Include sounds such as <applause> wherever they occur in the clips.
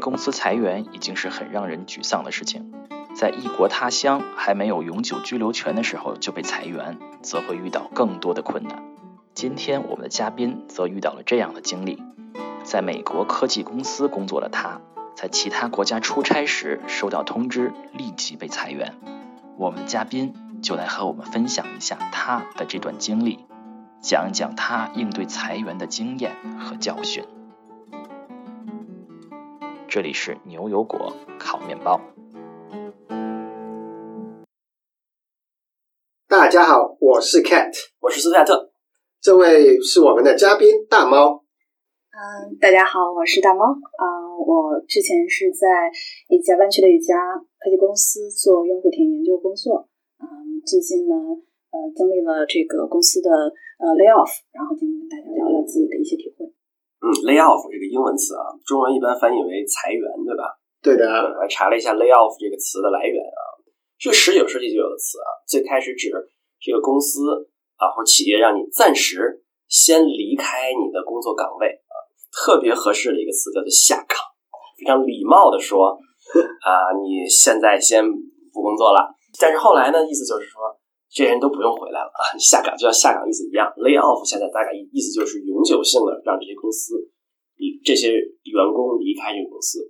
公司裁员已经是很让人沮丧的事情，在异国他乡还没有永久居留权的时候就被裁员，则会遇到更多的困难。今天我们的嘉宾则遇到了这样的经历，在美国科技公司工作的他，在其他国家出差时收到通知，立即被裁员。我们的嘉宾就来和我们分享一下他的这段经历，讲讲他应对裁员的经验和教训。这里是牛油果烤面包。大家好，我是 Cat，我是斯泰特，这位是我们的嘉宾大猫。嗯，大家好，我是大猫。啊、我之前是在一家湾区的一家科技公司做用户体验研究工作。嗯，最近呢，呃，经历了这个公司的呃 layoff，然后今天跟大家聊聊自己的一些体会。嗯，lay off 这个英文词啊，中文一般翻译为裁员，对吧？对的，我还查了一下 lay off 这个词的来源啊，是十九世纪就有的词啊，最开始指这个公司啊或企业让你暂时先离开你的工作岗位啊，特别合适的一个词叫做下岗，非常礼貌的说啊，你现在先不工作了。但是后来呢，意思就是说这些人都不用回来了啊，<laughs> 下岗就像下岗意思一样，lay off 现在大概意思就是永久性的让这些公司这些员工离开这个公司。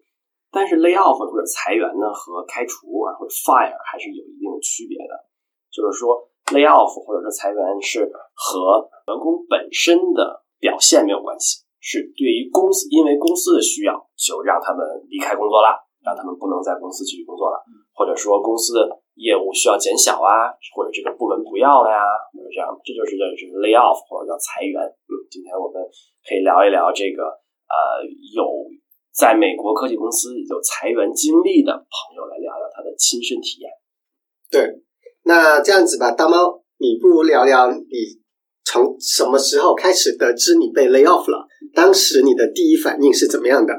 但是 lay off 或者裁员呢，和开除啊或者 fire 还是有一定的区别的。就是说 lay off 或者说裁员是和员工本身的表现没有关系，是对于公司因为公司的需要就让他们离开工作了，让他们不能在公司继续工作了，或者说公司的业务需要减小啊，或者这个部门不要了呀，或者这样，这就是叫就是 lay off 或者叫裁员。嗯，今天我们可以聊一聊这个呃有在美国科技公司有裁员经历的朋友来聊聊他的亲身体验。对。那这样子吧，大猫，你不如聊聊你从什么时候开始得知你被 lay off 了？当时你的第一反应是怎么样的？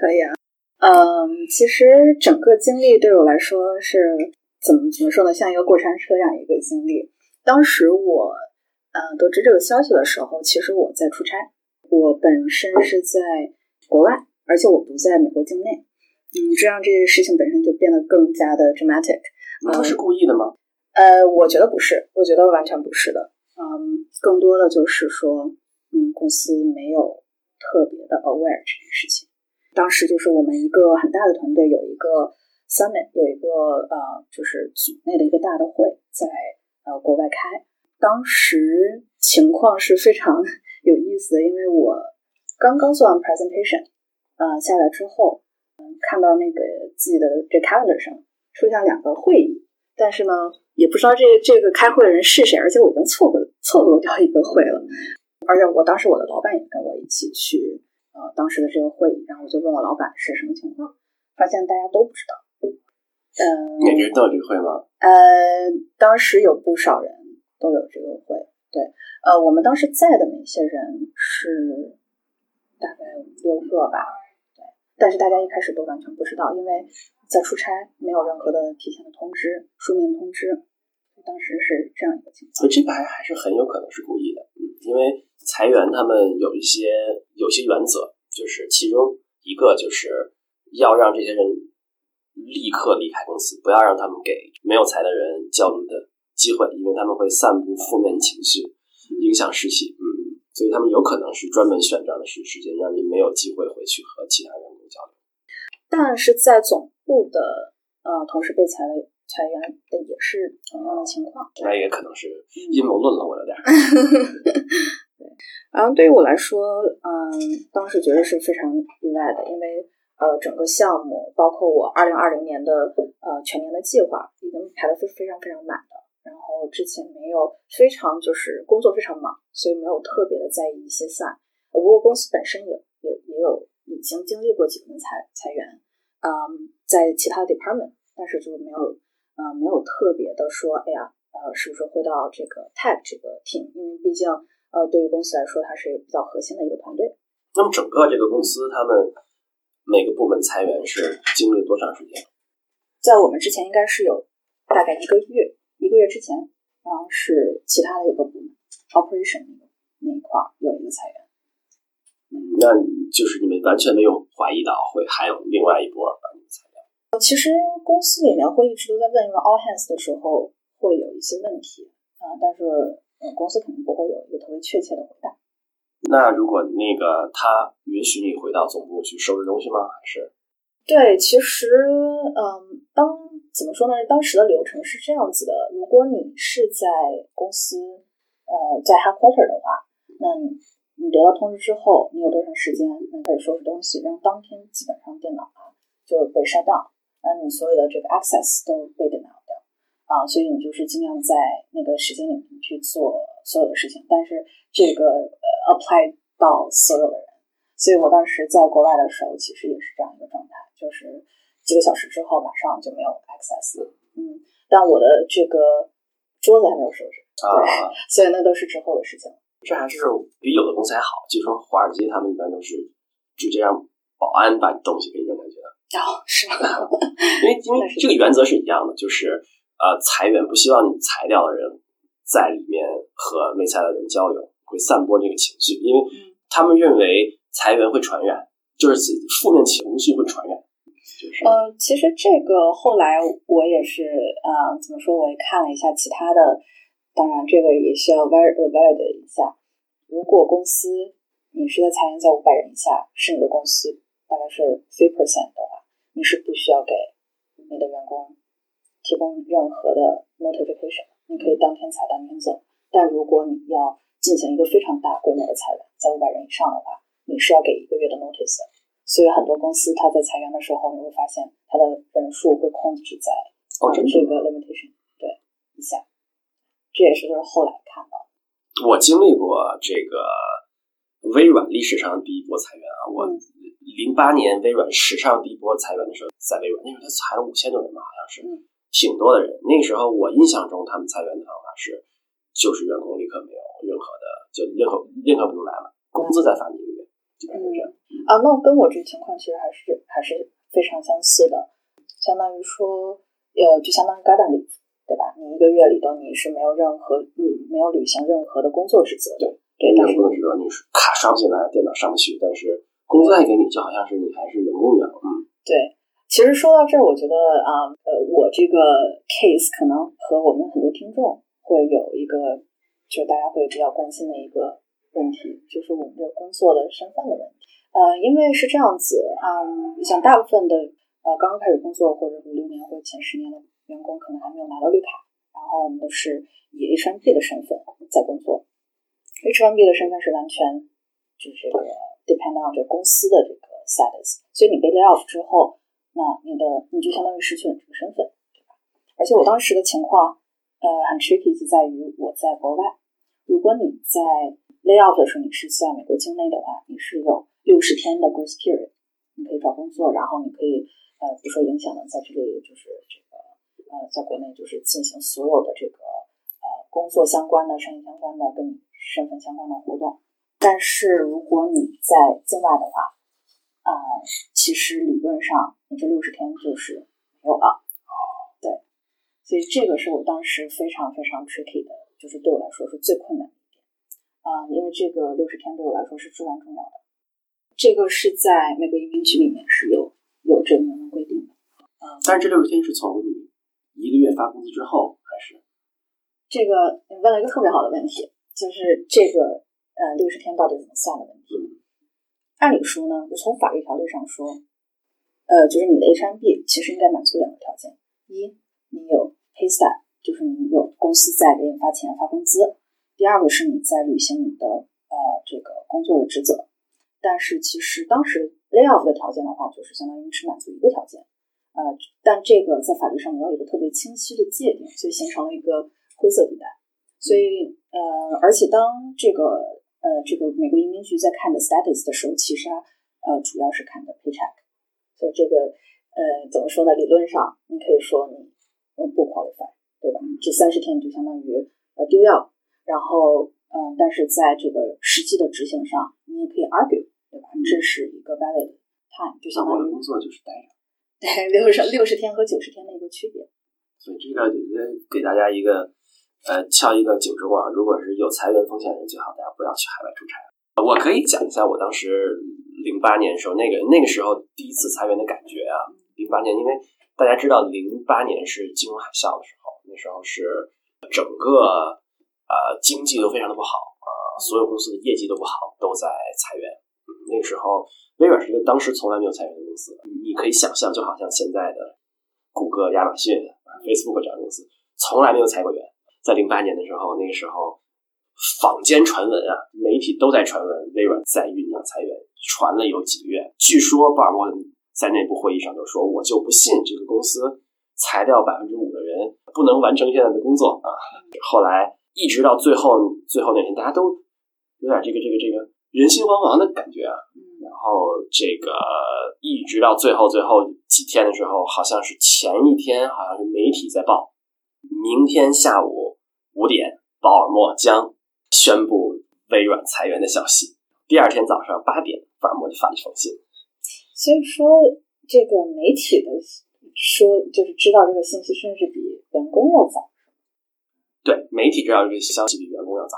可以啊，嗯，其实整个经历对我来说是怎么怎么说呢，像一个过山车一样一个经历。当时我呃得知这个消息的时候，其实我在出差，我本身是在国外，而且我不在美国境内，嗯，这让这件事情本身就变得更加的 dramatic。你不是故意的吗？呃，我觉得不是，我觉得完全不是的。嗯，更多的就是说，嗯，公司没有特别的 aware 这件事情。当时就是我们一个很大的团队有一个 summit，有一个呃，就是组内的一个大的会在呃国外开。当时情况是非常 <laughs> 有意思的，因为我刚刚做完 presentation，呃，下来之后，嗯，看到那个自己的这 calendar 上。出现两个会议，但是呢，也不知道这这个开会的人是谁，而且我已经错过错过掉一个会了，而且我当时我的老板也跟我一起去呃当时的这个会议，然后我就问我老板是什么情况，发现大家都不知道。呃，每个人都有这个会吗？呃，当时有不少人都有这个会，对，呃，我们当时在的那些人是大概六个吧，对，但是大家一开始都完全不知道，因为。在出差，没有任何的提前的通知，书面通知，当时是这样一个情况。所以这个还还是很有可能是故意的，嗯，因为裁员他们有一些有些原则，就是其中一个就是要让这些人立刻离开公司，不要让他们给没有裁的人焦虑的机会，因为他们会散布负面情绪，影响士气，嗯，所以他们有可能是专门选这样的时时间，让你没有机会回去和其他员工交流。但是在总部的呃同事被裁裁员的也是同样的情况，那也可能是阴谋论了，我 <laughs> 对然后对于我来说，嗯，当时觉得是非常意外的，因为呃整个项目包括我二零二零年的呃全年的计划已经排的非非常非常满的，然后之前没有非常就是工作非常忙，所以没有特别的在意一些赛。不过公司本身也也也有。已经经历过几轮裁裁员，嗯，在其他的 department，但是就没有，呃，没有特别的说，哎呀，呃，是不是会到这个 tech 这个 team？因为毕竟，呃，对于公司来说，它是比较核心的一个团队。那么整个这个公司，他们每个部门裁员是经历多长时间？在我们之前应该是有大概一个月，一个月之前，然后是其他的一个部门 operation 那一块有一个裁员。嗯，那就是你们完全没有怀疑到会还有另外一波把你们裁掉。其实公司里面会一直都在问，因为 all hands 的时候会有一些问题啊、但是呃公司肯定不会有一个特别确切的回答。那如果那个他允许你回到总部去收拾东西吗？还是对，其实，嗯，当怎么说呢？当时的流程是这样子的：如果你是在公司，呃，在 headquarter 的话，那你你得到通知之后，你有多长时间那开始收拾东西？然后当天基本上电脑啊就被 shut down，然后你所有的这个 access 都被 denial 掉啊，所以你就是尽量在那个时间里面去做所有的事情，但是这个呃 apply 到所有的人。所以我当时在国外的时候，其实也是这样一个状态，就是几个小时之后马上就没有 access 了。嗯，但我的这个桌子还没有收拾，啊？所以那都是之后的事情。这还是比有的公司还好。据说华尔街他们一般都是直接让保安把东西给扔下去的，哦，是吗？因为因为 <laughs> 这个原则是一样的，就是呃裁员不希望你裁掉的人在里面和没裁的人交流，会散播这个情绪，因为嗯他们认为裁员会传染，就是负面情绪会传染，就是呃，其实这个后来我也是，呃，怎么说？我也看了一下其他的，当然这个也需要 ver validate 一下。如果公司你是在裁员在五百人以下，是你的公司大概是 three percent 的话，你是不需要给你的员工提供任何的 notification，你可以当天裁当天走。但如果你要进行一个非常大规模的裁员，在五百人以上的话，你是要给一个月的 notice。所以很多公司它在裁员的时候，你会发现它的人数会控制在哦这个 limitation 对一下，这也是就是后来看到的。我经历过这个微软历史上第一波裁员啊，我嗯零八年微软史上第一波裁员的时候，在微软那时候他裁了五千多人吧，好像是，挺多的人。那个时候我印象中他们裁员的方法是，就是员工立刻没有任何的，就任何任何不能来了，工资再发你一个月，基本上是这样。啊，那跟我这个情况其实还是还是非常相似的，相当于说，呃，就相当于 garden leave，对吧？你一个月里头你是没有任何嗯没有履行任何的工作职责的，对，但是那个不能指责你是卡上不进来，电脑上不去，但是工资还给你，就好像是你还是员工一样。嗯，对，其实说到这儿，我觉得啊，呃，我这个 case 可能和我们很多听众会有一个，就大家会比较关心的一个问题，就是我们这个工作的身份的问题。呃，因为是这样子，嗯，像大部分的呃刚刚开始工作或者五六年或者前十年的员工，可能还没有拿到绿卡，然后我们都是以 H1B 的身份在工作。H1B 的身份是完全就是这个 depend on 这个公司的这个 status，所以你被 lay off 之后，那你的你就相当于失去了这个身份，对吧？而且我当时的情况，呃，很 tricky 就在于我在国外，如果你在 lay off 的时候你是在美国境内的话，你是有六十天的 grace period，你可以找工作，然后你可以呃不受影响的在这里就是这个呃在国内就是进行所有的这个呃工作相关的、商业相关的、跟你身份相关的活动。但是如果你在境外的话，呃，其实理论上你这六十天就是没有了。哦对，所以这个是我当时非常非常 tricky 的，就是对我来说是最困难的一点。啊、因为这个六十天对我来说是至关重要的。这个是在美国移民局里面是有有这个明文规定的。嗯，但是这六十天是从你一个月发工资之后还是？这个你问了一个特别好的问题，就是这个呃六十天到底怎么算的问题。按理说呢，就从法律条例上说，呃，就是你的 H1B 其实应该满足两个条件：一，你有 pay stub，就是你有公司在给你发钱发工资；第二个是你在履行你的呃这个工作的职责。但是其实当时 lay off 的条件的话，就是相当于只满足一个条件，呃，但这个在法律上没有一个特别清晰的界定，所以形成了一个灰色地带。所以呃，而且当这个呃这个美国移民局在看的 status 的时候，其实啊呃主要是看的 paycheck。所以这个呃怎么说呢？理论上你可以说你呃不 qualify，对吧？这三十天你就相当于呃丢掉，然后嗯、呃但是在这个实际的执行上，你也可以 argue，对吧？这是一个 valid time，就相当于我的工作就是待着，对六十六十天和九十天的一个区别。所以这个给大家一个呃敲一个警钟啊，如果是有裁员风险的人，最好大家不要去海外出差。我可以讲一下我当时零八年的时候，那个那个时候第一次裁员的感觉啊。零八年，因为大家知道，零八年是金融海啸的时候，那时候是整个呃经济都非常的不好啊、所有公司的业绩都不好，都在裁员。那个时候微软是一个当时从来没有裁员的公司，你可以想象，就好像现在的谷歌、亚马逊、Facebook 这样的公司，从来没有裁过员。在零八年的时候，那个时候坊间传闻啊，媒体都在传闻微软在酝酿裁员，传了有几个月。据说鲍尔默在内部会议上就说：“我就不信这个公司裁掉百分之五的人不能完成现在的工作啊。”后来一直到最后最后那天，大家都有点这个这个这个人心惶惶的感觉啊。然后这个一直到最后最后几天的时候，好像是前一天，好像是媒体在报，明天下午五点，鲍尔默将宣布微软裁员的消息。第二天早上八点，鲍尔默就发了一封信。所以说，这个媒体的说就是知道这个信息，甚至比员工要早。对，媒体知道这个消息比员工要早。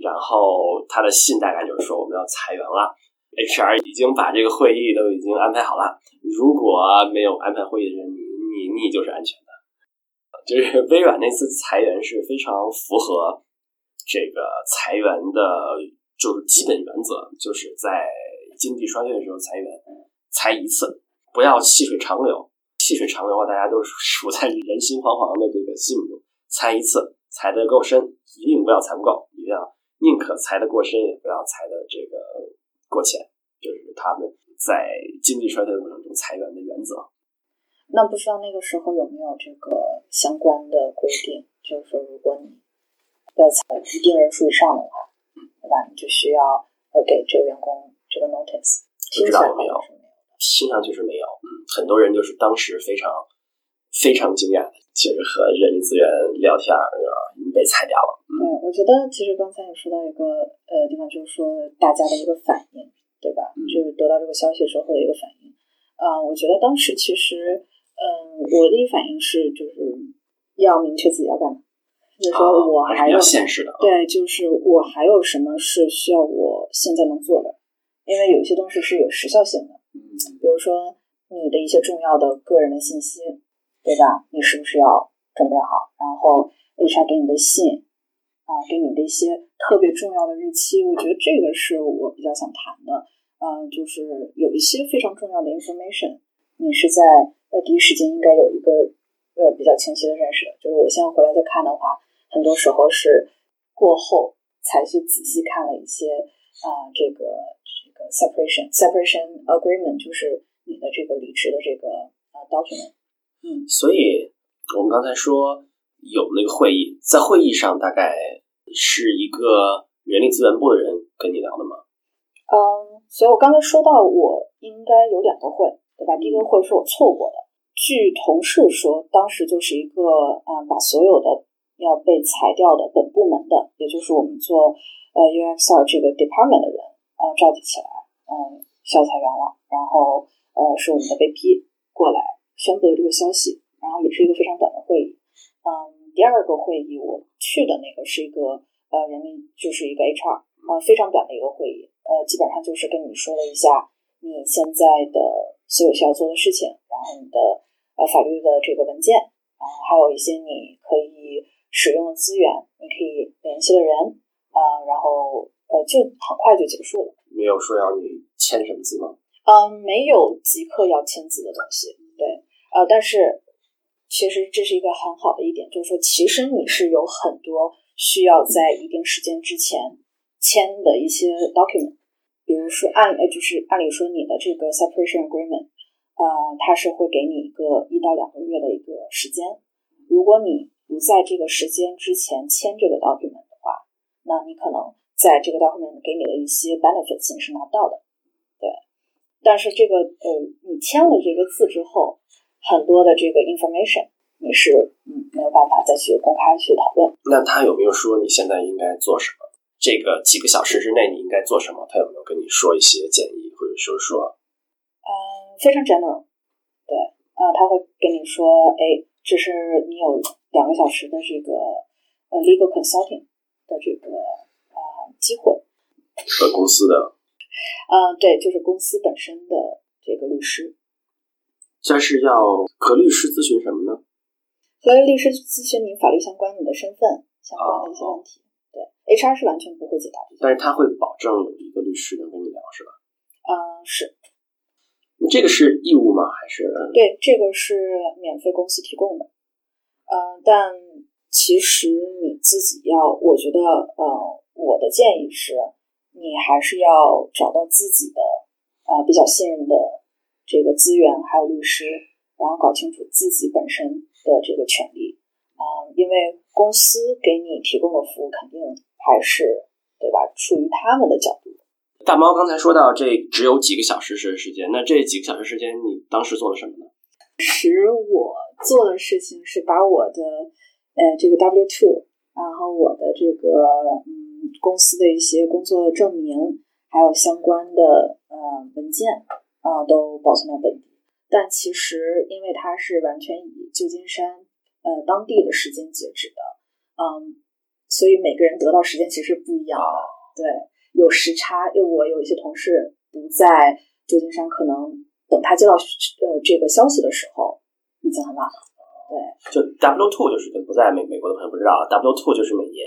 然后他的信大概就是说我们要裁员了，HR 已经把这个会议都已经安排好了。如果没有安排会议的人，你你你就是安全的。就是 <laughs> 微软那次裁员是非常符合这个裁员的，就是基本原则，就是在经济衰退的时候裁员，裁一次，不要细水长流。细水长流啊，大家都处在人心惶惶的这个心中，裁一次，裁得够深，一定不要裁不够，一定要宁可裁得过深，也不要裁的这个过浅，就是他们在经济衰退的过程中裁员的原则。那不知道那个时候有没有这个相关的规定，就是说，如果你要裁一定人数以上的话，对吧？你就需要呃给这个员工这个 notice。听知道有没有，听上去是没有。嗯，很多人就是当时非常非常惊讶，就是和人力资源聊天儿，啊，被裁掉了。对，我觉得其实刚才也说到一个呃地方，就是说大家的一个反应，对吧？嗯就是得到这个消息之后的一个反应。啊、我觉得当时其实，嗯、我的一反应是，就是要明确自己要干嘛，就是说我还有啊还是比较现实的啊。对，就是我还有什么是需要我现在能做的，因为有些东西是有时效性的，嗯比如说你的一些重要的个人的信息，对吧？你是不是要准备好？然后 HR 给你的信啊，给你的一些特别重要的日期，我觉得这个是我比较想谈的。嗯、就是有一些非常重要的 information，你是在呃第一时间应该有一个呃比较清晰的认识的。就是我现在回来再看的话，很多时候是过后才去仔细看了一些啊、这个这个 separation separation agreement，就是你的这个离职的这个啊 document。嗯所以我们刚才说有那个会议，在会议上大概是一个人力资源部的人跟你聊的吗？嗯，所以我刚才说到，我应该有两个会，对吧？第一个会是我错过的，据同事说，当时就是一个、嗯把所有的要被裁掉的本部门的，也就是我们做呃 UXR 这个 department 的人啊、呃召集起来，嗯，需要裁员了，然后呃是我们的 VP 过来宣布了这个消息，然后也是一个非常短的会议。嗯，第二个会议我去的那个是一个呃人力，就是一个 HR，呃非常短的一个会议，呃基本上就是跟你说了一下你现在的所有需要做的事情，然后你的呃法律的这个文件，然后还有一些你可以使用的资源，你可以联系的人，啊、然后呃就很快就结束了。没有说要你签什么字吗？嗯，没有即刻要签字的东西，对，呃，但是其实这是一个很好的一点，就是说，其实你是有很多需要在一定时间之前签的一些 document，比如说按呃，就是按理说你的这个 separation agreement，呃，它是会给你一个一到两个月的一个时间，如果你不在这个时间之前签这个 document 的话，那你可能在这个 document 给你的一些 benefits 你是拿不到的。对但是这个呃，你签了这个字之后，很多的这个 information 你是嗯没有办法再去公开去讨论。那他有没有说你现在应该做什么？这个几个小时之内你应该做什么？他有没有跟你说一些建议，或者说说嗯，非常 general，对，啊、他会跟你说，哎，这是你有两个小时的这个呃 legal consulting 的这个啊、呃机会，和公司的？嗯，对，就是公司本身的这个律师。这是要和律师咨询什么呢？和律师咨询你法律相关、你的身份相关的一些问题。对，HR 是完全不会解答这些。但是他会保证有一个律师能跟你聊，是吧？嗯，是。这个是义务吗？还是？对，这个是免费公司提供的。嗯，但其实你自己要，我觉得，呃，我的建议是，你还是要找到自己的呃比较信任的这个资源，还有律师，然后搞清楚自己本身的这个权利啊，因为公司给你提供的服务肯定还是对吧？出于他们的角度。大猫刚才说到，这只有几个小时时时间，那这几个小时时间，你当时做了什么呢？时我做的事情是把我的呃这个 W two，然后我的这个嗯公司的一些工作证明，还有相关的呃文件啊都保存到本地。但其实因为它是完全以旧金山呃当地的时间截止的，嗯，所以每个人得到时间其实不一样的，对。有时差，因为我有一些同事不在旧金山，可能等他接到呃这个消息的时候，已经很晚了。对，就 W two 就是不在美美国的朋友不知道，W two 就是每年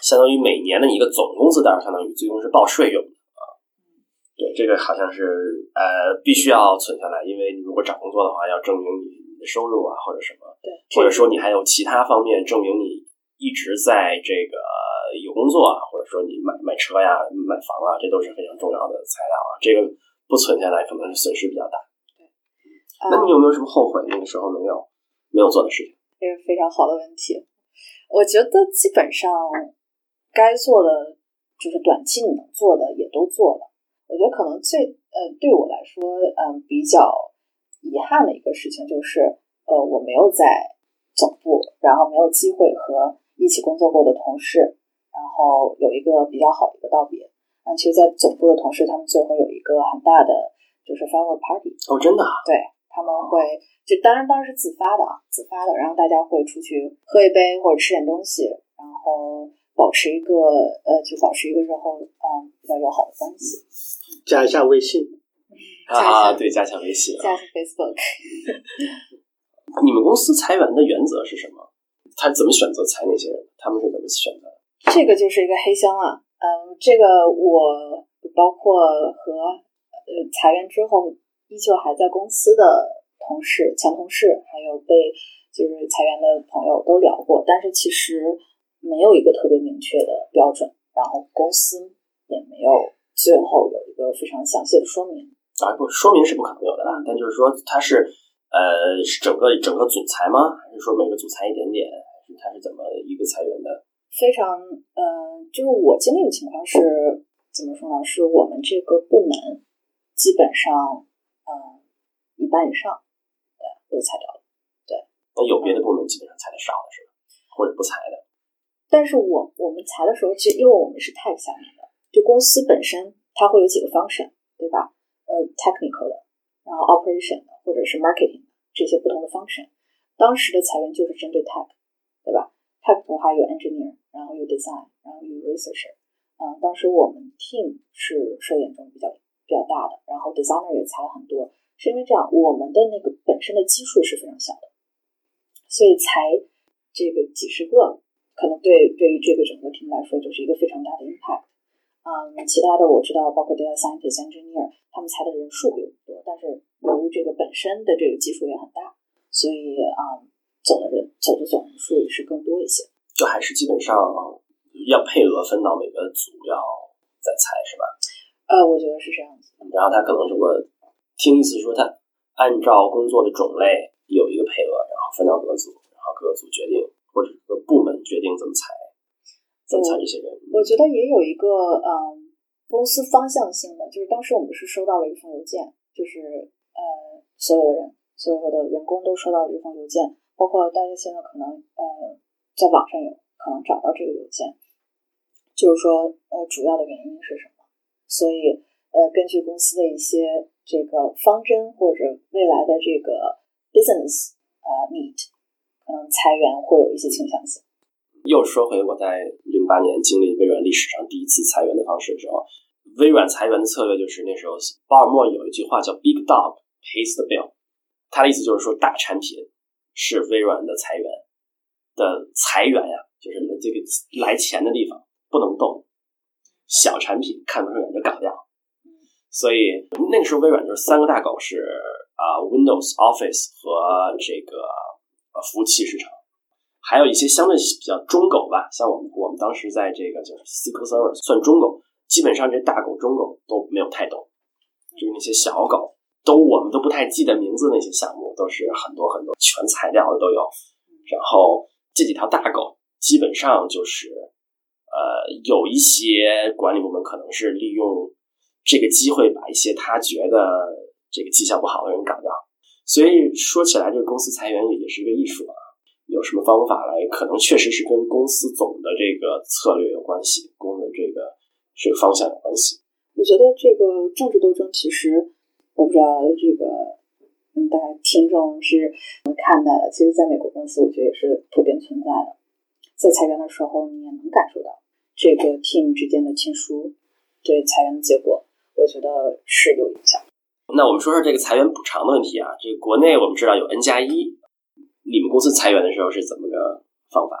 相当于每年的一个总工资单，相当于最终是报税用的啊。对，这个好像是呃必须要存下来，因为你如果找工作的话，要证明你的收入啊或者什么，对，或者说你还有其他方面证明你一直在这个。有工作啊，或者说你买买车呀、买房啊，这都是非常重要的材料啊。这个不存下来，可能是损失比较大。对，那你有没有什么后悔那个时候没有没有做的事情？这是非常好的问题。我觉得基本上该做的就是短期你能做的也都做了。我觉得可能最呃对我来说嗯比较遗憾的一个事情就是呃我没有在总部，然后没有机会和一起工作过的同事。然后有一个比较好的一个道别，但其实，在总部的同事，他们最后有一个很大的就是 farewell party。哦，真的？对，他们会就当然当然是自发的啊，自发的，然后大家会出去喝一杯或者吃点东西，然后保持一个呃，就保持一个日后嗯比较友好的关系。加一下微信啊，对，加强微信，加上 Facebook。<laughs> 你们公司裁员的原则是什么？他怎么选择裁那些人？他们是怎么选择？这个就是一个黑箱啊，嗯，这个我包括和呃裁员之后依旧还在公司的同事、前同事，还有被就是裁员的朋友都聊过，但是其实没有一个特别明确的标准，然后公司也没有最后有一个非常详细的说明啊，不说明是不可能有的啦，但就是说它是呃是整个整个组裁吗？还是说每个组裁一点点？还是它是怎么一个裁员的？非常，嗯，就是我经历的情况是怎么说呢？是我们这个部门基本上，嗯，一半以上，对，都裁掉了。对，那有别的部门基本上裁的少的是吧？或者不裁的？但是我我们裁的时候，其实因为我们是 tech 下面的，就公司本身它会有几个 function，对吧？呃，technical 的，然后 operation 的，或者是 marketing 的这些不同的 function。当时的裁员就是针对 tech，对吧？tech 的话有 engineer，然后有 design，然后有 researcher。嗯，当时我们 team 是受严重比较比较大的，然后 designer 也裁了很多，是因为这样，我们的那个本身的基数是非常小的，所以才这个几十个，可能对对于这个整个 team 来说就是一个非常大的 impact。嗯，其他的我知道，包括 data scientist、engineer，他们裁的人数比我们多，但是由于这个本身的这个基数也很大，所以啊。走的人走的总人数也是更多一些，就还是基本上要配额分到每个组要再裁是吧？呃，我觉得是这样子。然后他可能是我听意思说他按照工作的种类有一个配额，然后分到各组，然后各个组决定或者各个部门决定怎么裁，怎么裁这些人。我觉得也有一个嗯公司方向性的，就是当时我们是收到了一封邮件，就是呃所有的人所有的员工都收到了一封邮件。包括大家现在可能呃在网上有可能找到这个邮件，就是说呃主要的原因是什么？所以呃根据公司的一些这个方针或者未来的这个 business 呃 need，可能裁员会有一些倾向性。又说回我在零八年经历微软历史上第一次裁员的方式的时候，微软裁员的策略就是那时候鲍尔默有一句话叫 “Big Dog pays the bill”，他的意思就是说大产品是微软的裁员的裁员呀，就是这个来钱的地方不能动，小产品看不顺眼就搞掉。所以那个时候微软就是三个大狗是啊，Windows、Office 和这个呃服务器市场，还有一些相对比较中狗吧，像我们我们当时在这个就是 SQL Server 算中狗，基本上这大狗中狗都没有太动，就是那些小狗都我们都不太记得名字那些项目都是很多很多全材料的都有，然后这几条大狗基本上就是呃有一些管理部门可能是利用。这个机会把一些他觉得这个绩效不好的人搞掉，所以说起来，这个公司裁员也是一个艺术啊。有什么方法来？可能确实是跟公司总的这个策略有关系，公的这个这个方向有关系。我觉得这个政治斗争，其实我不知道这个嗯，大家听众是怎么看待的？其实，在美国公司，我觉得也是普遍存在的。在裁员的时候，你也能感受到这个 team 之间的亲疏对裁员的结果。我觉得是有影响。那我们说说这个裁员补偿的问题啊。这个国内我们知道有 N 加一，你们公司裁员的时候是怎么个方法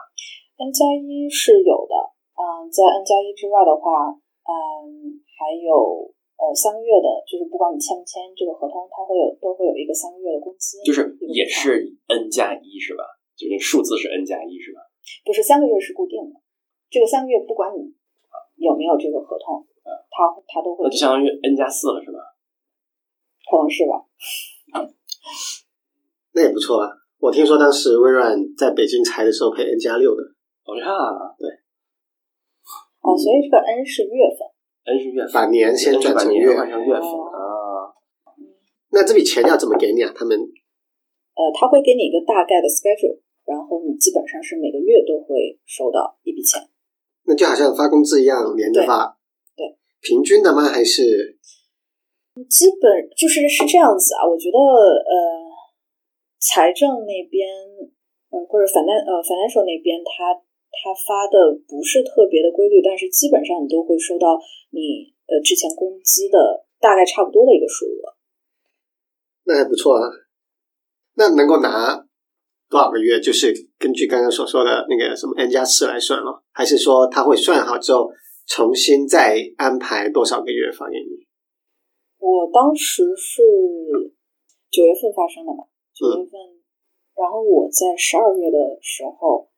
？N 加一是有的，嗯，在 N 加一之外的话，嗯，还有呃三个月的，就是不管你签不签这个合同，它会有都会有一个三个月的工资，就是也是 N 加一是吧？就那数字是 N 加一是吧？不是三个月是固定的，这个三个月不管你有没有这个合同。它它都会，那就相当于 N 加四了，是吧？<laughs> 可能是吧。那也不错啊！我听说当时微软在北京裁的时候配 N 加六的。哦呀，对。哦，所以这个 N 是月份，N 是月份，把年先转成月，换成月份啊。那这笔钱要怎么给你啊？他们？呃，他会给你一个大概的 schedule，然后你基本上是每个月都会收到一笔钱。那就好像发工资一样，连着发。对平均的吗？还是基本就是是这样子啊？我觉得呃，财政那边呃或者反单呃 financial 那边，他他发的不是特别的规律，但是基本上你都会收到你呃之前工资的大概差不多的一个数额。那还不错啊。那能够拿多少个月？就是根据刚刚所说的那个什么 n 加四来算了，还是说他会算好之后？重新再安排多少个月发给你？我当时是九月份发生的嘛，九月份，然后我在十二月的时候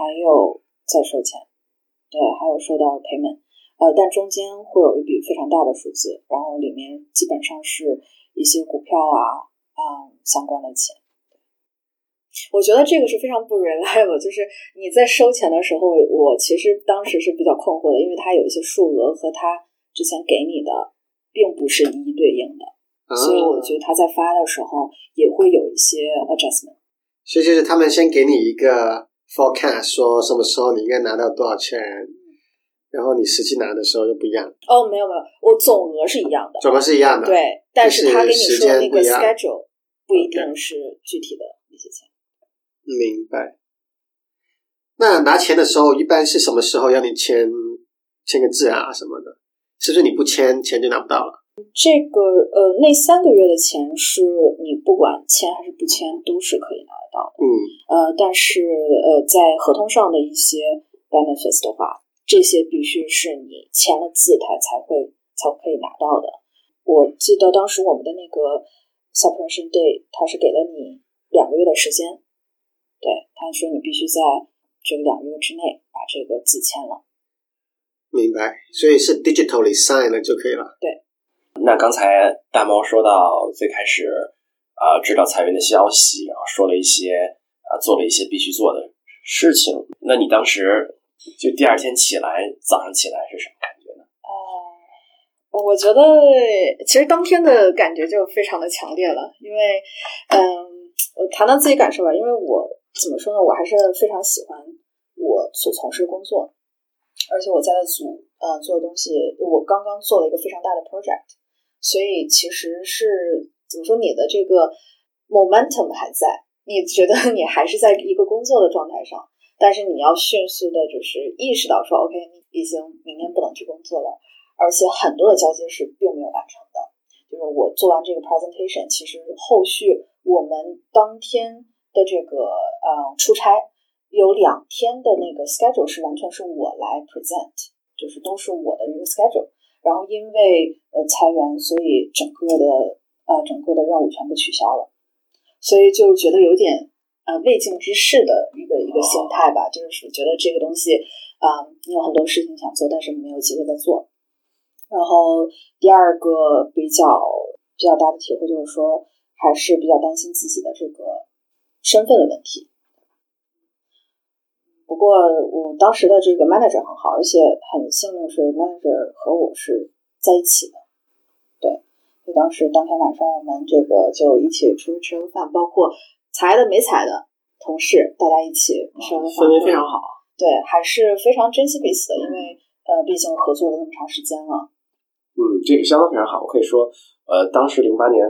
还有再收钱，对，还有收到 payment，呃，但中间会有一笔非常大的数字，然后里面基本上是一些股票啊啊相关的钱。我觉得这个是非常不 reliable，就是你在收钱的时候，我其实当时是比较困惑的，因为它有一些数额和他之前给你的并不是一一对应的，所以我觉得他在发的时候也会有一些 adjustment。所以就是他们先给你一个 forecast，说什么时候你应该拿到多少钱，然后你实际拿的时候又不一样。哦，没有没有，我总额是一样的，总额是一样的，对，但是他跟你说那个 schedule 不一定是具体的那些钱。明白。那拿钱的时候，一般是什么时候要你签签个字啊什么的？是不是你不签，钱就拿不到了？这个呃，那三个月的钱是你不管签还是不签都是可以拿得到的。嗯。呃，但是呃，在合同上的一些 benefits 的话，这些必须是你签了字，他才会才可以拿到的。我记得当时我们的那个 separation day，他是给了你两个月的时间。对，他说你必须在这两个月之内把这个字签了。明白，所以是 digitally sign 了就可以了。对。那刚才大猫说到最开始啊，知道裁员的消息，然后说了一些啊，做了一些必须做的事情。那你当时就第二天起来，早上起来是什么感觉呢？哦，我觉得其实当天的感觉就非常的强烈了，因为嗯，我谈谈自己感受吧，因为我。怎么说呢？我还是非常喜欢我所从事的工作，而且我在的组呃做的东西，我刚刚做了一个非常大的 project，所以其实是怎么说？你的这个 momentum 还在，你觉得你还是在一个工作的状态上，但是你要迅速的就是意识到说，OK，你已经明天不能去工作了，而且很多的交接是并没有完成的。就是我做完这个 presentation，其实后续我们当天的这个呃出差有两天的那个 schedule 是完全是我来 present，就是都是我的一个 schedule。然后因为呃裁员，所以整个的呃整个的任务全部取消了，所以就觉得有点呃未竟之事的一个一个心态吧，就是觉得这个东西啊，你有很多事情想做，但是没有机会再做。然后第二个比较比较大的体会就是说，还是比较担心自己的这个身份的问题。不过我当时的这个 manager 很好，而且很幸运是 manager 和我是在一起的。对，所以当时当天晚上我们这个就一起出去吃个饭，包括裁的没裁的同事，大家一起吃个饭，氛围非常好。对，还是非常珍惜彼此的，因为呃，毕竟合作了那么长时间了。嗯，这个相当非常好。我可以说，呃，当时零八年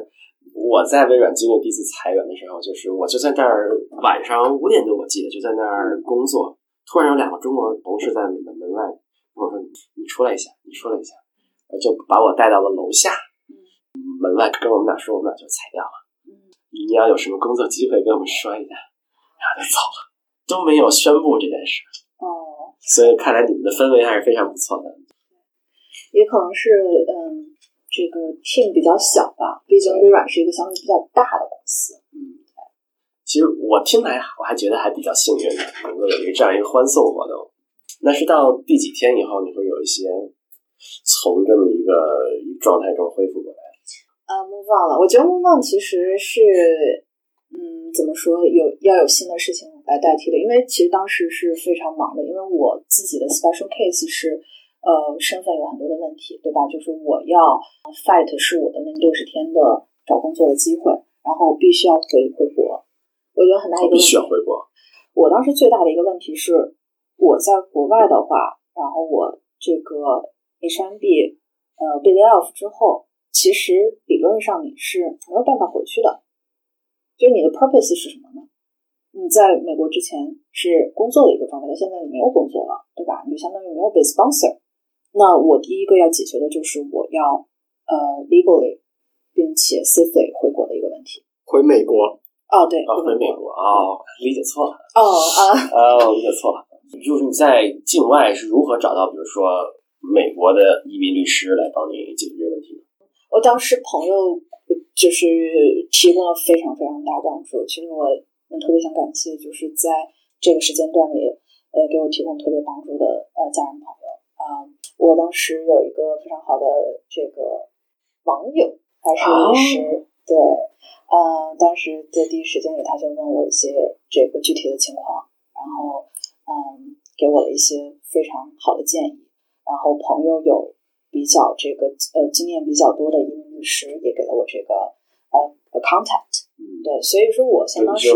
我在微软经历第一次裁员的时候，就是我就在那儿晚上五点多，我记得就在那儿工作，突然有两个中国同事在门门外跟我说：“你你出来一下，你出来一下。”就把我带到了楼下，门外跟我们俩说，我们俩就裁掉了。你要有什么工作机会跟我们说一下，然后就走了，都没有宣布这件事。哦，所以看来你们的氛围还是非常不错的。也可能是嗯，这个 team 比较小吧，毕竟微软是一个相对比较大的公司。嗯，其实我听来我还觉得还比较幸运的，能够有一个这样一个欢送活动。那是到第几天以后，你会有一些从这么一个状态中恢复过来？啊，move on 了。我觉得 move on 其实是嗯，怎么说，有要有新的事情来代替的，因为其实当时是非常忙的，因为我自己的 special case 是。呃，身份有很多的问题，对吧？就是我要 fight 是我的那六十天的找工作的机会，然后必须要回回国。我觉得很大一个必须要回国。我当时最大的一个问题是，我在国外的话，然后我这个 HMB 呃被 lay off 之后，其实理论上你是没有办法回去的。就你的 purpose 是什么呢？你在美国之前是工作的一个状态，但现在你没有工作了，对吧？你就相当于没有被 sponsor。那我第一个要解决的就是我要呃 legally 并且 safely 回国的一个问题。回美国？哦，对，啊回美国哦，理解错了。哦啊，哦，理解错了。就是你在境外是如何找到，比如说美国的移民律师来帮你解决这个问题呢？我当时朋友就是提供了非常非常大帮助。其实我特别想感谢，就是在这个时间段里呃给我提供特别帮助的呃家人朋友啊。我当时有一个非常好的这个网友，还是律师，对，呃，当时在第一时间里，他就问我一些这个具体的情况，然后嗯，给我了一些非常好的建议。然后朋友有比较这个呃经验比较多的移民律师，也给了我这个呃 contact，嗯，对，所以说我相当时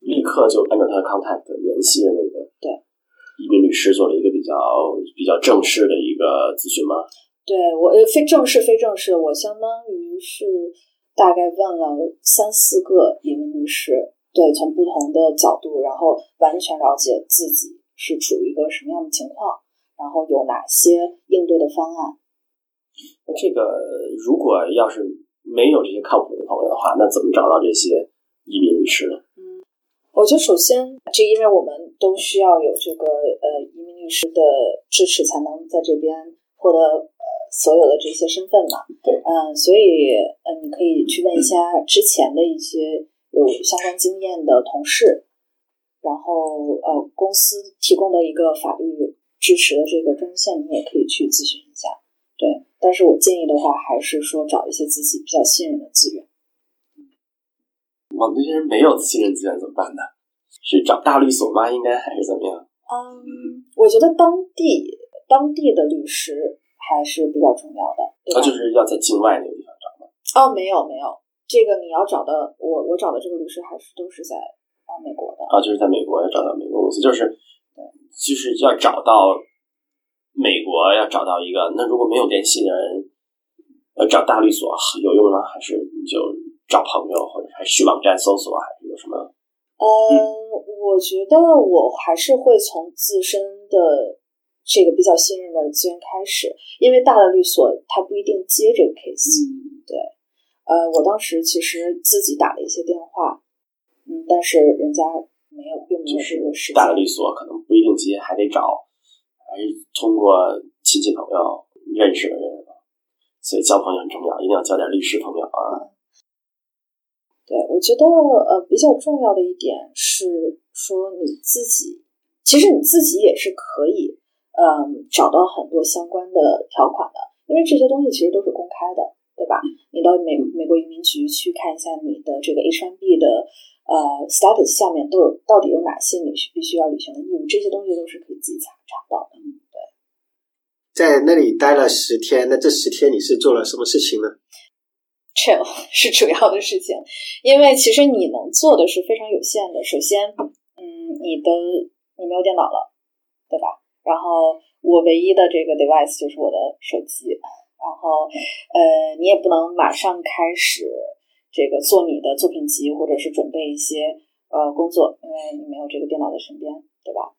立刻就按照他的 contact 联系的那个对。移民律师做了一个比较比较正式的一个咨询吗？对我呃非正式非正式，我相当于是大概问了三四个移民律师，对，从不同的角度，然后完全了解自己是处于一个什么样的情况，然后有哪些应对的方案。那这个如果要是没有这些靠谱的朋友的话，那怎么找到这些移民律师呢？嗯我觉得首先，这因为我们都需要有这个呃移民律师的支持，才能在这边获得呃所有的这些身份嘛。对，嗯，所以嗯，你可以去问一下之前的一些有相关经验的同事，然后呃公司提供的一个法律支持的这个专线，你也可以去咨询一下。对，但是我建议的话，还是说找一些自己比较信任的资源。我们这些人没有信任资源怎么办呢？是找大律所吗？应该还是怎么样？嗯，我觉得当地当地的律师还是比较重要的。他就是要在境外那个地方找吗？哦，没有没有，这个你要找的，我我找的这个律师还是都是在啊美国的。啊，就是在美国要找到美国公司，就是对，就是要找到美国要找到一个。那如果没有联系的人，呃，找大律所有用吗？还是你就？找朋友，或者还是去网站搜索，还是有什么？嗯，我觉得我还是会从自身的这个比较信任的资源开始，因为大的律所他不一定接这个 case。嗯，对，呃，我当时其实自己打了一些电话，嗯，但是人家没有，并没有这个时间。大的律所可能不一定接，还得找，还是通过亲戚朋友认识的人，所以交朋友很重要，一定要交点律师朋友啊。对，我觉得呃比较重要的一点是说你自己，其实你自己也是可以嗯找到很多相关的条款的，因为这些东西其实都是公开的，吧？你到美美国移民局去看一下你的这个 H1B 的呃 status 下面都有到底有哪些你是必须要履行的义务，这些东西都是可以自己查查到的。对在那里待了十天，那这十天你是做了什么事情呢？chill <laughs> 是主要的事情，因为其实你能做的是非常有限的。首先，嗯，你的你没有电脑了，对吧？然后我唯一的这个 device 就是我的手机，然后呃，你也不能马上开始这个做你的作品集，或者是准备一些呃工作，因为你没有这个电脑在身边，对吧？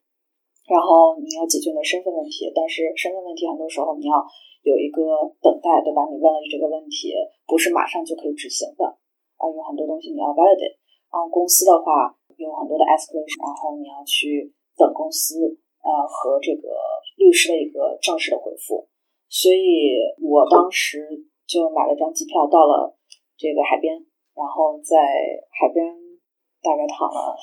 然后你要解决你的身份问题，但是身份问题很多时候你要有一个等待，对吧？你问了这个问题，不是马上就可以执行的，啊，有很多东西你要 validate。然后公司的话有很多的 escalation，然后你要去等公司呃和这个律师的一个正式的回复。所以我当时就买了张机票到了这个海边，然后在海边大概躺了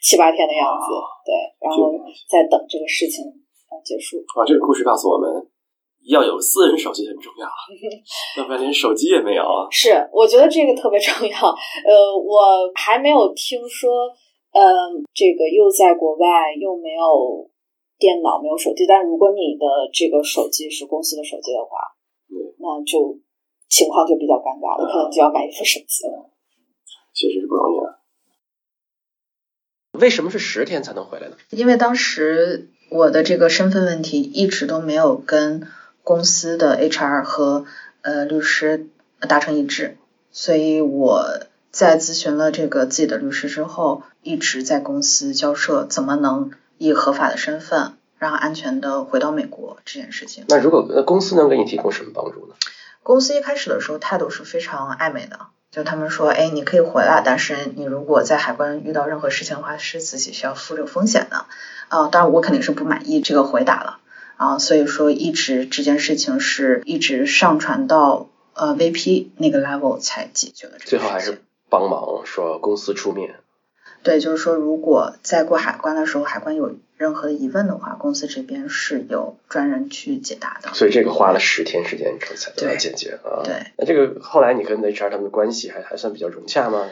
七八天的样子，对，然后在等这个事情呃结束。啊，这个故事告诉我们，要有私人手机很重要，<laughs> 要不然连手机也没有啊。是，我觉得这个特别重要。呃，我还没有听说，嗯、这个又在国外又没有电脑、没有手机。但如果你的这个手机是公司的手机的话，嗯那就情况就比较尴尬了，可能就要买一副手机了。确实是不容易啊。为什么是十天才能回来呢？因为当时我的这个身份问题一直都没有跟公司的 HR 和呃律师达成一致，所以我在咨询了这个自己的律师之后，一直在公司交涉怎么能以合法的身份，然后安全的回到美国这件事情。那如果那公司能给你提供什么帮助呢？公司一开始的时候态度是非常暧昧的，就他们说，哎，你可以回来，但是你如果在海关遇到任何事情的话，是自己需要负这个风险的。啊、当然我肯定是不满意这个回答了啊、所以说一直这件事情是一直上传到呃 VP 那个 level 才解决了这个事情。最后还是帮忙说公司出面。对，就是说，如果在过海关的时候，海关有任何的疑问的话，公司这边是有专人去解答的。所以这个花了十天时间之后才得到对解决啊。对，那这个后来你跟 HR 他们的关系还还算比较融洽吗？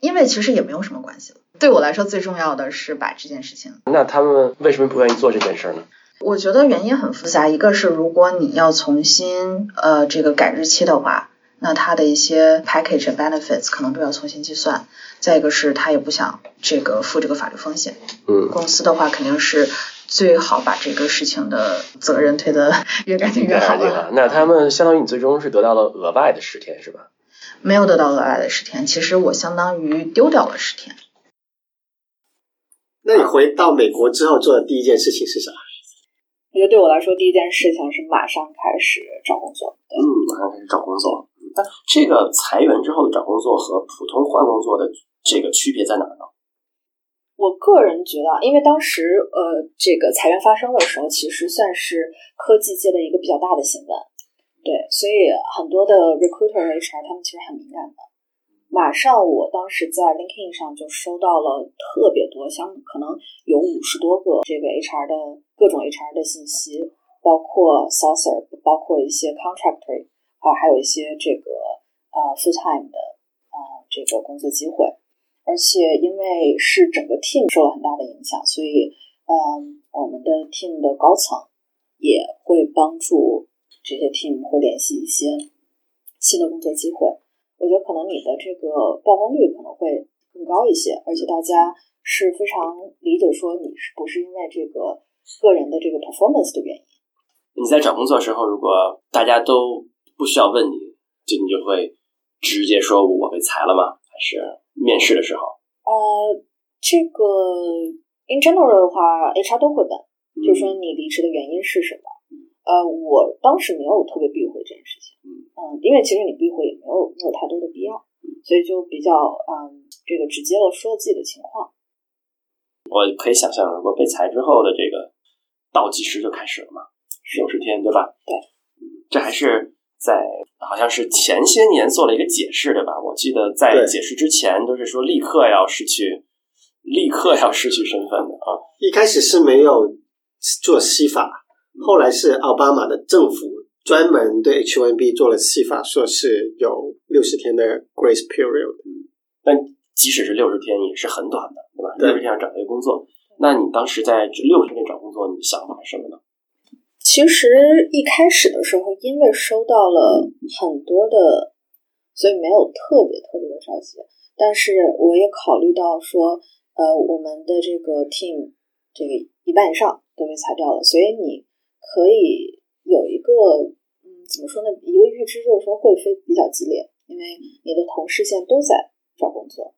因为其实也没有什么关系了。对我来说，最重要的是把这件事情那他们为什么不愿意做这件事儿呢？我觉得原因很复杂，一个是如果你要重新呃这个改日期的话，那他的一些 package and benefits 可能都要重新计算。再一个是他也不想这个负这个法律风险，嗯，公司的话肯定是最好把这个事情的责任推得越干净越好。那他们相当于你最终是得到了额外的十天是吧？没有得到额外的十天，其实我相当于丢掉了十天。那你回到美国之后做的第一件事情是啥？我觉得对我来说，第一件事情是马上开始找工作。嗯，马上开始找工作。但这个裁员之后的找工作和普通换工作的这个区别在哪儿呢？我个人觉得啊，因为当时呃，这个裁员发生的时候，其实算是科技界的一个比较大的新闻，对，所以很多的 recruiter HR 他们其实很敏感的。马上我当时在 LinkedIn 上就收到了特别多，像可能有五十多个这个 HR 的各种 HR 的信息，包括 sourcer，包括一些 contractor，啊，还有一些这个呃 full time 的啊、这个工作机会。而且因为是整个 team 受了很大的影响，所以嗯，我们的 team 的高层也会帮助这些 team 会联系一些新的工作机会。我觉得可能你的这个曝光率可能会更高一些，而且大家是非常理解说你是不是因为这个个人的这个 performance 的原因。你在找工作的时候，如果大家都不需要问你，就你就会直接说我被裁了吗？还是面试的时候？呃，这个 in general 的话，HR 都会问，就是说你离职的原因是什么？呃，我当时没有特别避讳这件事情，嗯，因为其实你避讳也没有没有太多的必要，所以就比较嗯这个直接的说自己的情况。我可以想象，如果被裁之后的这个倒计时就开始了嘛，六十天，对吧？对，这还是在好像是前些年做了一个解释，对吧？我记得在解释之前都是说立刻要失去，立刻要失去身份的啊。一开始是没有做西法，后来是奥巴马的政府专门对 H1B 做了西法，说是有六十天的 grace period。但即使是六十天，也是很短的，对吧？对六十天要找一个工作，那你当时在这六十天找工作，你的想法是什么呢？其实一开始的时候，因为收到了很多的，所以没有特别特别的着急。但是我也考虑到说，呃，我们的这个 team 这个一半以上都被裁掉了，所以你可以有一个，嗯，怎么说呢？一个预知就是说会非比较激烈，因为你的同事现在都在找工作，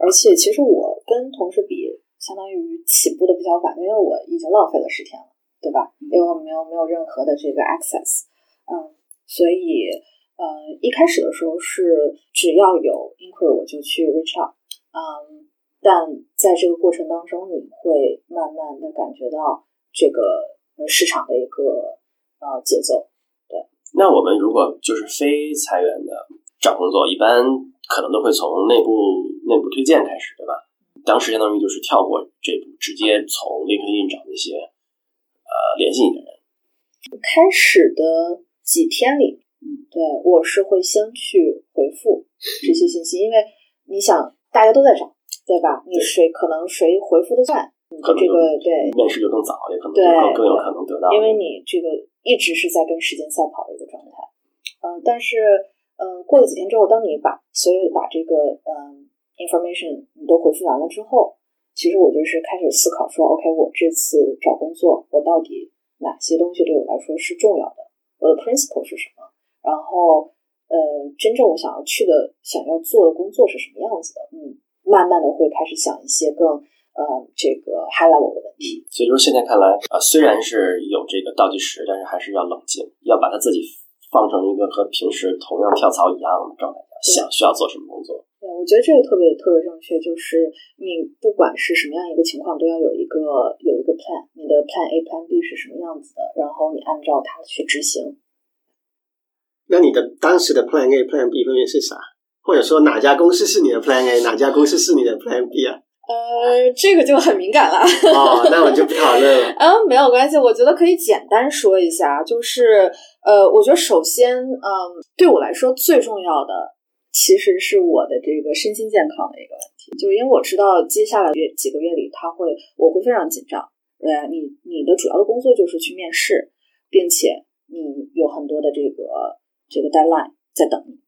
而且其实我跟同事比，相当于起步的比较晚，因为我已经浪费了十天了。对吧？因为我没有没有任何的这个 access，嗯，所以呃一开始的时候是只要有 inquiry 我就去 reach out，嗯，但在这个过程当中，你会慢慢的感觉到这个市场的一个呃节奏。对那我们如果就是非裁员的找工作，一般可能都会从内部内部推荐开始，对吧？当时相当于就是跳过这步，直接从 LinkedIn 找那些呃联系你的人。开始的几天里，对我是会先去回复这些信息，因为你想大家都在找，对吧？你谁可能谁回复的快，你的这个对面试就更早，也可能就对更更有可能得到。因为你这个一直是在跟时间赛跑的一个状态。嗯、但是嗯、呃过了几天之后，当你把所有把这个嗯、information 你都回复完了之后，其实我就是开始思考说，OK，我这次找工作，我到底哪些东西对我来说是重要的？我的 principle 是什么？然后呃，真正我想要去的、想要做的工作是什么样子的？嗯，慢慢的会开始想一些更呃这个 high level 的问题。所以就是现在看来，啊、虽然是有这个倒计时，但是还是要冷静，要把它自己放成一个和平时同样跳槽一样的状态，想需要做什么工作。对，我觉得这个特别特别正确，就是你不管是什么样一个情况，都要有一个有一个 plan，你的 plan A、plan B 是什么样子的，然后你按照它去执行。那你的当时的 Plan A、Plan B 分别是啥？或者说哪家公司是你的 Plan A，哪家公司是你的 Plan B 啊？呃，这个就很敏感了。哦，<laughs> 那我就不讨论了。嗯，没有关系，我觉得可以简单说一下，就是呃，我觉得首先，嗯，对我来说最重要的其实是我的这个身心健康的一个问题，就因为我知道接下来月几个月里，他会我会非常紧张。呃，你你的主要的工作就是去面试，并且你有很多的这个这个 deadline 在等你，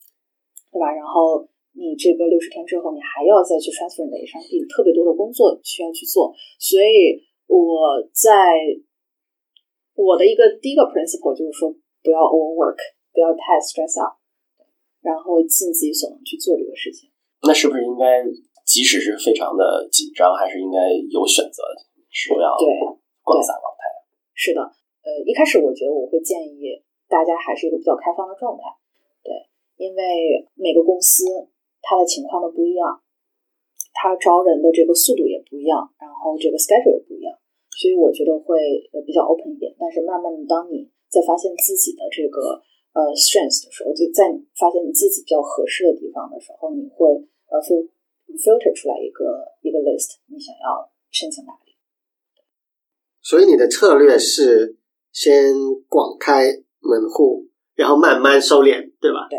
对吧？然后你这个六十天之后，你还要再去 transfer 你的 H1B，特别多的工作需要去做，所以我在我的一个第一个 principle 就是说，不要 overwork，不要太 stress out，然后尽自己所能去做这个事情。那是不是应该，即使是非常的紧张，还是应该有选择的？是不要对，广撒网太是的，呃，一开始我觉得我会建议大家还是一个比较开放的状态，对，因为每个公司它的情况都不一样，它招人的这个速度也不一样，然后这个 schedule 也不一样，所以我觉得会呃比较 open 一点。但是慢慢的，当你在发现自己的这个呃 strength 的时候，就在你发现你自己比较合适的地方的时候，你会呃 fil filter 出来一个一个 list，你想要申请哪里。所以你的策略是先广开门户，然后慢慢收敛，对吧？对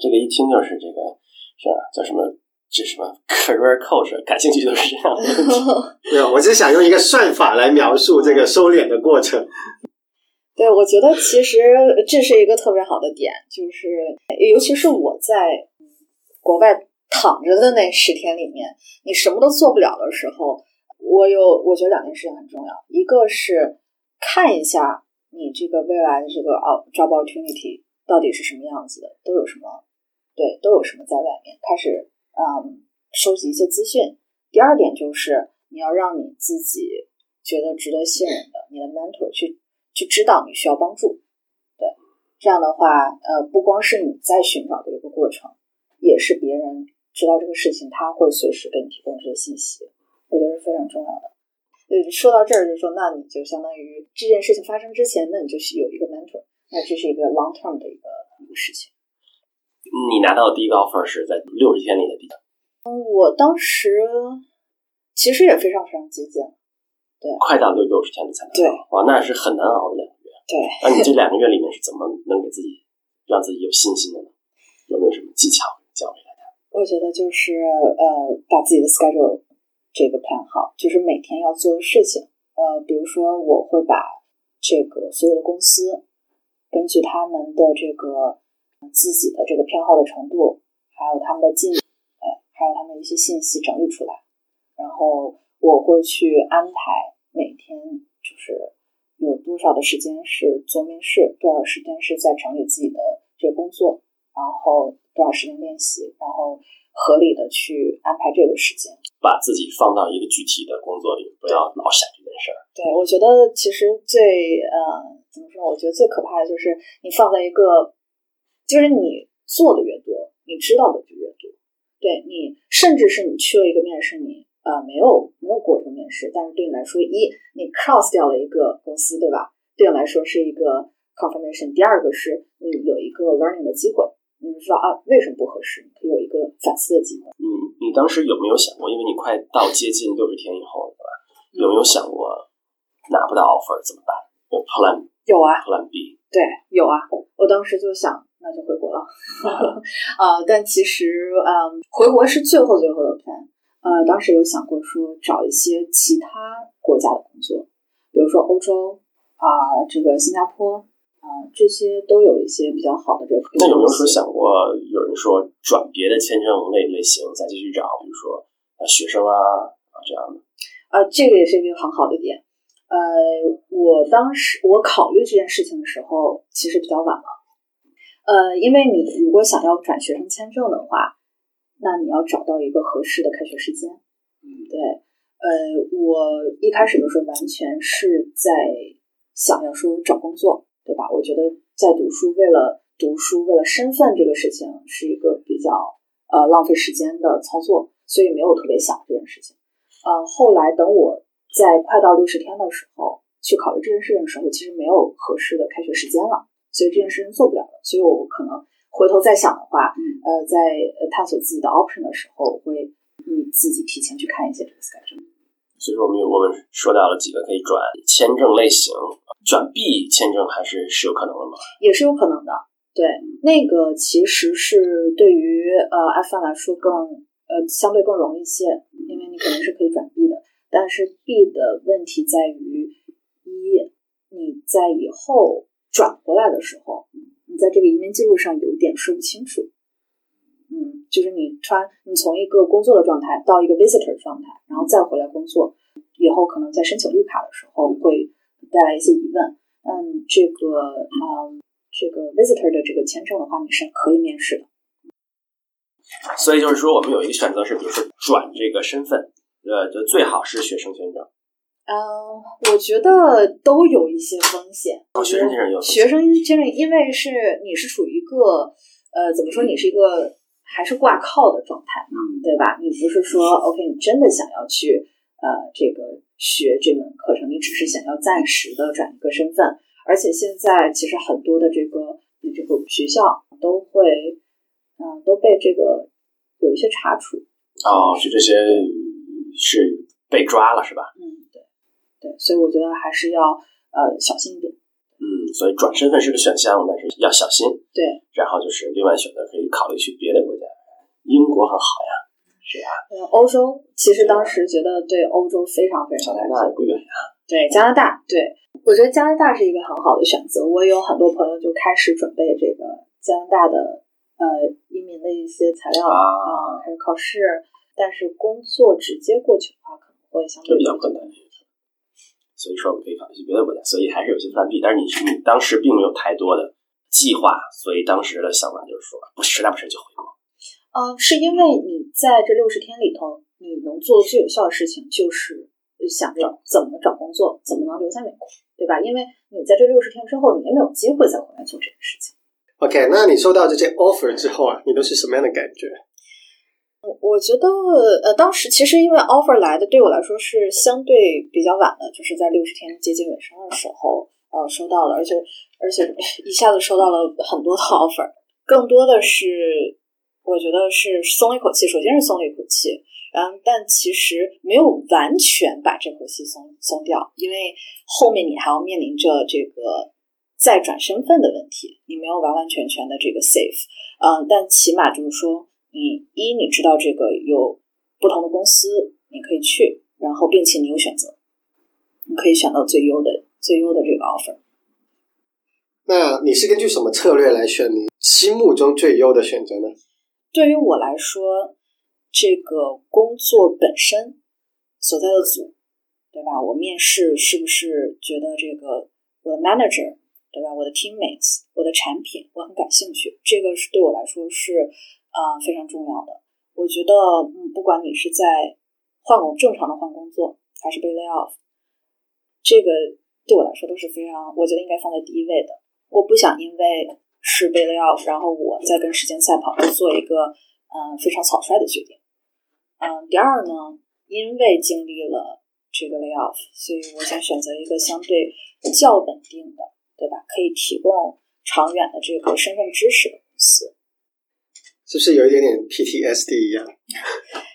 这个一听就是这个是吧？叫什么？这什么 career coach？感兴趣都是这样的问题。<laughs> 没有，我只是想用一个算法来描述这个收敛的过程。对，我觉得其实这是一个特别好的点，就是尤其是我在国外躺着的那十天里面，你什么都做不了的时候，我有我觉得两件事情很重要，一个是看一下你这个未来的这个哦 job opportunity 到底是什么样子的，都有什么，对，都有什么在外面，开始嗯收集一些资讯。第二点就是你要让你自己觉得值得信任的你的 mentor 去去知道你需要帮助。对，这样的话，呃，不光是你在寻找的一个过程，也是别人知道这个事情，他会随时给你提供这些信息，我觉得是非常重要的。对，说到这儿就说，那你就相当于这件事情发生之前，那你就是有一个 mentor，那这是一个 long term 的一个一个事情。你拿到的第一个 offer 是在六十天里的第嗯我当时其实也非常非常接近，快到六六十天的才能对到，哇，那是很难熬的两个月。对，那你这两个月里面是怎么能给自己让自己有信心的呢？有没有什么技巧教给大家？我觉得就是呃，把自己的 schedule 这个 plan 好，就是每天要做的事情。呃，比如说我会把这个所有的公司根据他们的这个呃自己的这个偏好的程度，还有他们的进，呃，还有他们的一些信息整理出来，然后我会去安排每天就是有多少的时间是做面试，多少时间是在整理自己的这个工作，然后多少时间练习，然后合理的去安排这个时间。把自己放到一个具体的工作里，不要老想这件事儿。对，我觉得其实最呃怎么说？我觉得最可怕的就是你放在一个，就是你做的越多，你知道的就越多。对你，甚至是你去了一个面试，你呃没有没有过这个面试，但是对你来说，一你 cross 掉了一个公司，对吧？对你来说是一个 confirmation。第二个是你有一个 learning 的机会，你知道啊为什么不合适，你可以有一个反思的机会。你你当时有没有想过，因为你快到接近六十天以后了，对吧？有没有想过拿不到 offer 怎么办？有 plan 有啊，plan B？对，有啊，我当时就想，那就回国了，啊、<laughs> 但其实，嗯，回国是最后最后的 plan，呃，当时有想过说找一些其他国家的工作，比如说欧洲啊、这个新加坡啊、这些都有一些比较好的这个。那有没有说想过，有人说转别的签证类类型再继续找，比如说呃学生啊啊这样的？呃，这个也是一个很好的点。呃，我当时我考虑这件事情的时候，其实比较晚了。呃，因为你如果想要转学生签证的话，那你要找到一个合适的开学时间。嗯，对，呃，我一开始的时候完全是在想要说找工作，对吧？我觉得在读书，为了读书，为了身份这个事情是一个比较呃浪费时间的操作，所以没有特别想这件事情。呃，后来等我在快到六十天的时候去考虑这件事情的时候，其实没有合适的开学时间了，所以这件事情做不了了。所以我可能回头再想的话，呃，在呃探索自己的 option 的时候，我会你自己提前去看一些这个 schedule。所以说我们有我们说到了几个可以转签证类型，转 B 签证还是是有可能的吗？也是有可能的。对，那个其实是对于呃 F 1来说更呃相对更容易一些，因为你肯定是可以转 B 的。但是 B 的问题在于，一你在以后转回来的时候，你在这个移民记录上有一点说不清楚。嗯，就是你穿你从一个工作的状态到一个 visitor 的状态，然后再回来工作，以后可能在申请绿卡的时候会带来一些疑问。嗯，这个嗯。这个 visitor 的这个签证的话，你是可以面试的。所以就是说，我们有一个选择是，比如说转这个身份，呃，就最好是学生签证。嗯，我觉得都有一些风险。哦学生签证有学生签证，因为是你是处于一个呃，怎么说？你是一个还是挂靠的状态嘛，嗯，对吧？你不是说 OK，你真的想要去呃这个学这门课程，你只是想要暂时的转一个身份。而且现在其实很多的这个这个学校都会嗯、都被这个有一些查处。哦，是这些是被抓了是吧？嗯，对对，所以我觉得还是要呃小心一点。嗯，所以转身份是个选项，但是要小心。对，然后就是另外选择可以考虑去别的国家，英国很好呀，是呀，呃，欧洲其实当时觉得对欧洲非常非常加拿。大也不远呀。对加拿大，对我觉得加拿大是一个很好的选择。我也有很多朋友就开始准备这个加拿大的呃移民的一些材料啊开始考试，但是工作直接过去的话，可能会相对比较困难。所以说我们可以考虑去别的国家，所以还是有些 plan B。但是你你当时并没有太多的计划，所以当时的想法就是说，不实在不行就回国。呃，是因为你在这六十天里头，你能做最有效的事情就是想着怎么找工作，怎么能留在美国，对吧？因为你在这六十天之后，你也没有机会再回来做这个事情。OK，那你收到这些 offer 之后啊，你都是什么样的感觉？我觉得，呃，当时其实因为 offer 来的对我来说是相对比较晚的，就是在六十天接近尾声的时候，呃，收到的，而且而且一下子收到了很多的 <laughs> offer，更多的是我觉得是松了一口气。首先是松了一口气，嗯，但其实没有完全把这口气松松掉，因为后面你还要面临着这个再转身份的问题，你没有完完全全的这个 safe，嗯，但起码就是说。你一你知道这个有不同的公司你可以去，然后并且你有选择，你可以选到最优的最优的这个 offer。那你是根据什么策略来选你心目中最优的选择呢？对于我来说，这个工作本身所在的组，对吧？我面试是不是觉得这个我的 manager，对吧？我的 teammates，我的产品，我很感兴趣，这个是对我来说是。啊、非常重要的。我觉得，嗯，不管你是在换工正常的换工作，还是被 lay off，这个对我来说都是非常，我觉得应该放在第一位的。我不想因为是被 lay off，然后我再跟时间赛跑，做一个嗯、非常草率的决定。嗯，第二呢，因为经历了这个 lay off，所以我想选择一个相对较稳定的，对吧？可以提供长远的这个身份支持的公司。是不是有一点点 PTSD 一样？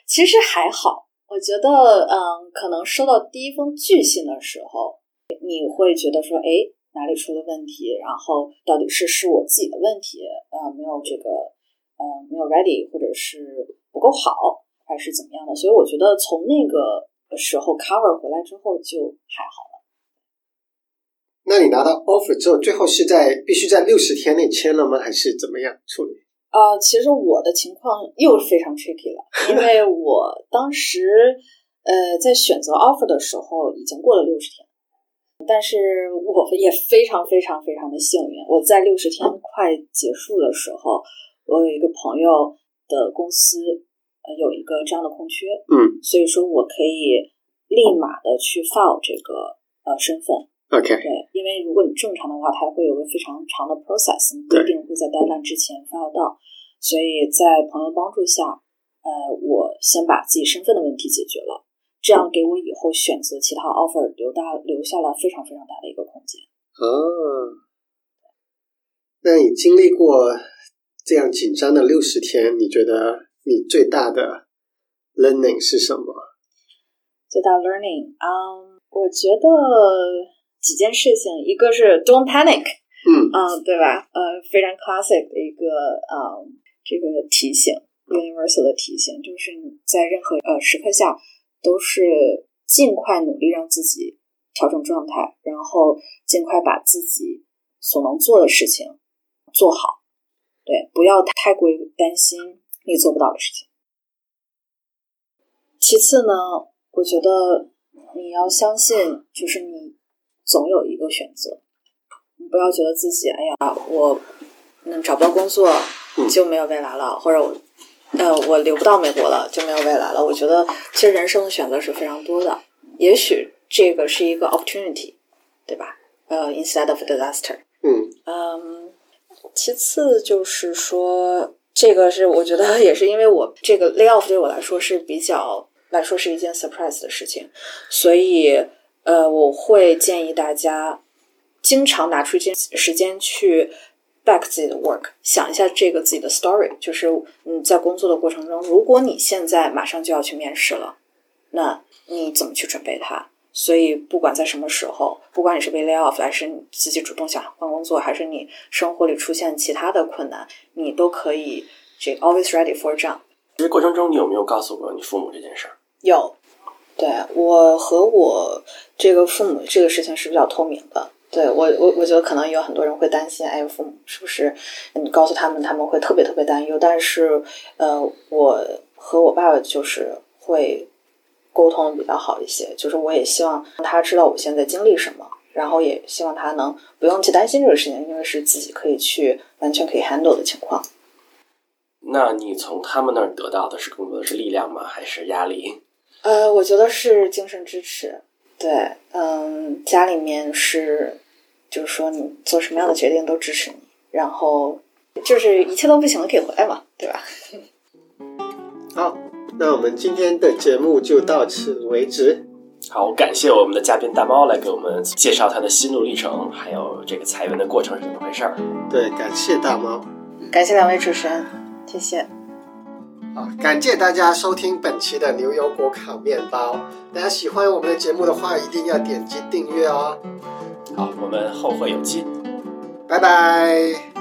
其实还好，我觉得，嗯，可能收到第一封拒信的时候，你会觉得说，哎，哪里出了问题？然后到底是是我自己的问题，呃，没有这个，呃，没有 ready，或者是不够好，还是怎么样的？所以我觉得从那个时候 cover 回来之后就还好了。那你拿到 offer 之后，最后是在必须在六十天内签了吗？还是怎么样处理？呃，其实我的情况又非常 tricky 了，因为我当时呃在选择 offer 的时候已经过了六十天，但是我也非常非常非常的幸运，我在六十天快结束的时候，我有一个朋友的公司呃有一个这样的空缺，嗯，所以说我可以立马的去 file 这个呃身份。OK，对，因为如果你正常的话，它会有个非常长的 process，你不一定会在 deadline 之前 file 到。所以在朋友帮助下，呃，我先把自己身份的问题解决了，这样给我以后选择其他 offer 留大留下了非常非常大的一个空间。哦，那你经历过这样紧张的六十天，你觉得你最大的 learning 是什么？最大 learning，嗯、um,，我觉得几件事情，一个是 don't panic，嗯嗯，对吧？呃，非常 classic 的一个呃这个提醒，universal 的提醒，就是你在任何呃时刻下都是尽快努力让自己调整状态，然后尽快把自己所能做的事情做好，对，不要太过于担心你做不到的事情。其次呢，我觉得你要相信，就是你总有一个选择。你不要觉得自己，哎呀，我嗯找不到工作就没有未来了，或者我呃我留不到美国了就没有未来了。我觉得其实人生的选择是非常多的，也许这个是一个 opportunity，对吧？呃，instead of disaster。嗯嗯，其次就是说，这个是我觉得也是因为我这个 layoff 对我来说是比较来说是一件 surprise 的事情，所以呃，我会建议大家。经常拿出一些时间去 back 自己的 work，想一下这个自己的 story，就是嗯，在工作的过程中，如果你现在马上就要去面试了，那你怎么去准备它？所以不管在什么时候，不管你是被 lay off，还是你自己主动想换工作，还是你生活里出现其他的困难，你都可以这 always ready for jump。这过程中，你有没有告诉过你父母这件事儿？有，对我和我这个父母这个事情是比较透明的。对我，我我觉得可能有很多人会担心，哎，父母是不是你告诉他们，他们会特别特别担忧。但是，呃，我和我爸爸就是会沟通比较好一些，就是我也希望他知道我现在经历什么，然后也希望他能不用去担心这个事情，因为是自己可以去完全可以 handle 的情况。那你从他们那儿得到的是更多的是力量吗？还是压力？呃，我觉得是精神支持。对，嗯，家里面是，就是说你做什么样的决定都支持你，然后就是一切都不行了可以回来嘛，对吧？<laughs> 好，那我们今天的节目就到此为止。好，感谢我们的嘉宾大猫来给我们介绍他的心路历程，还有这个裁员的过程是怎么回事儿。对，感谢大猫。感谢两位主持人，谢谢。好，感谢大家收听本期的牛油果烤面包。大家喜欢我们的节目的话，一定要点击订阅哦。好，我们后会有期。拜拜。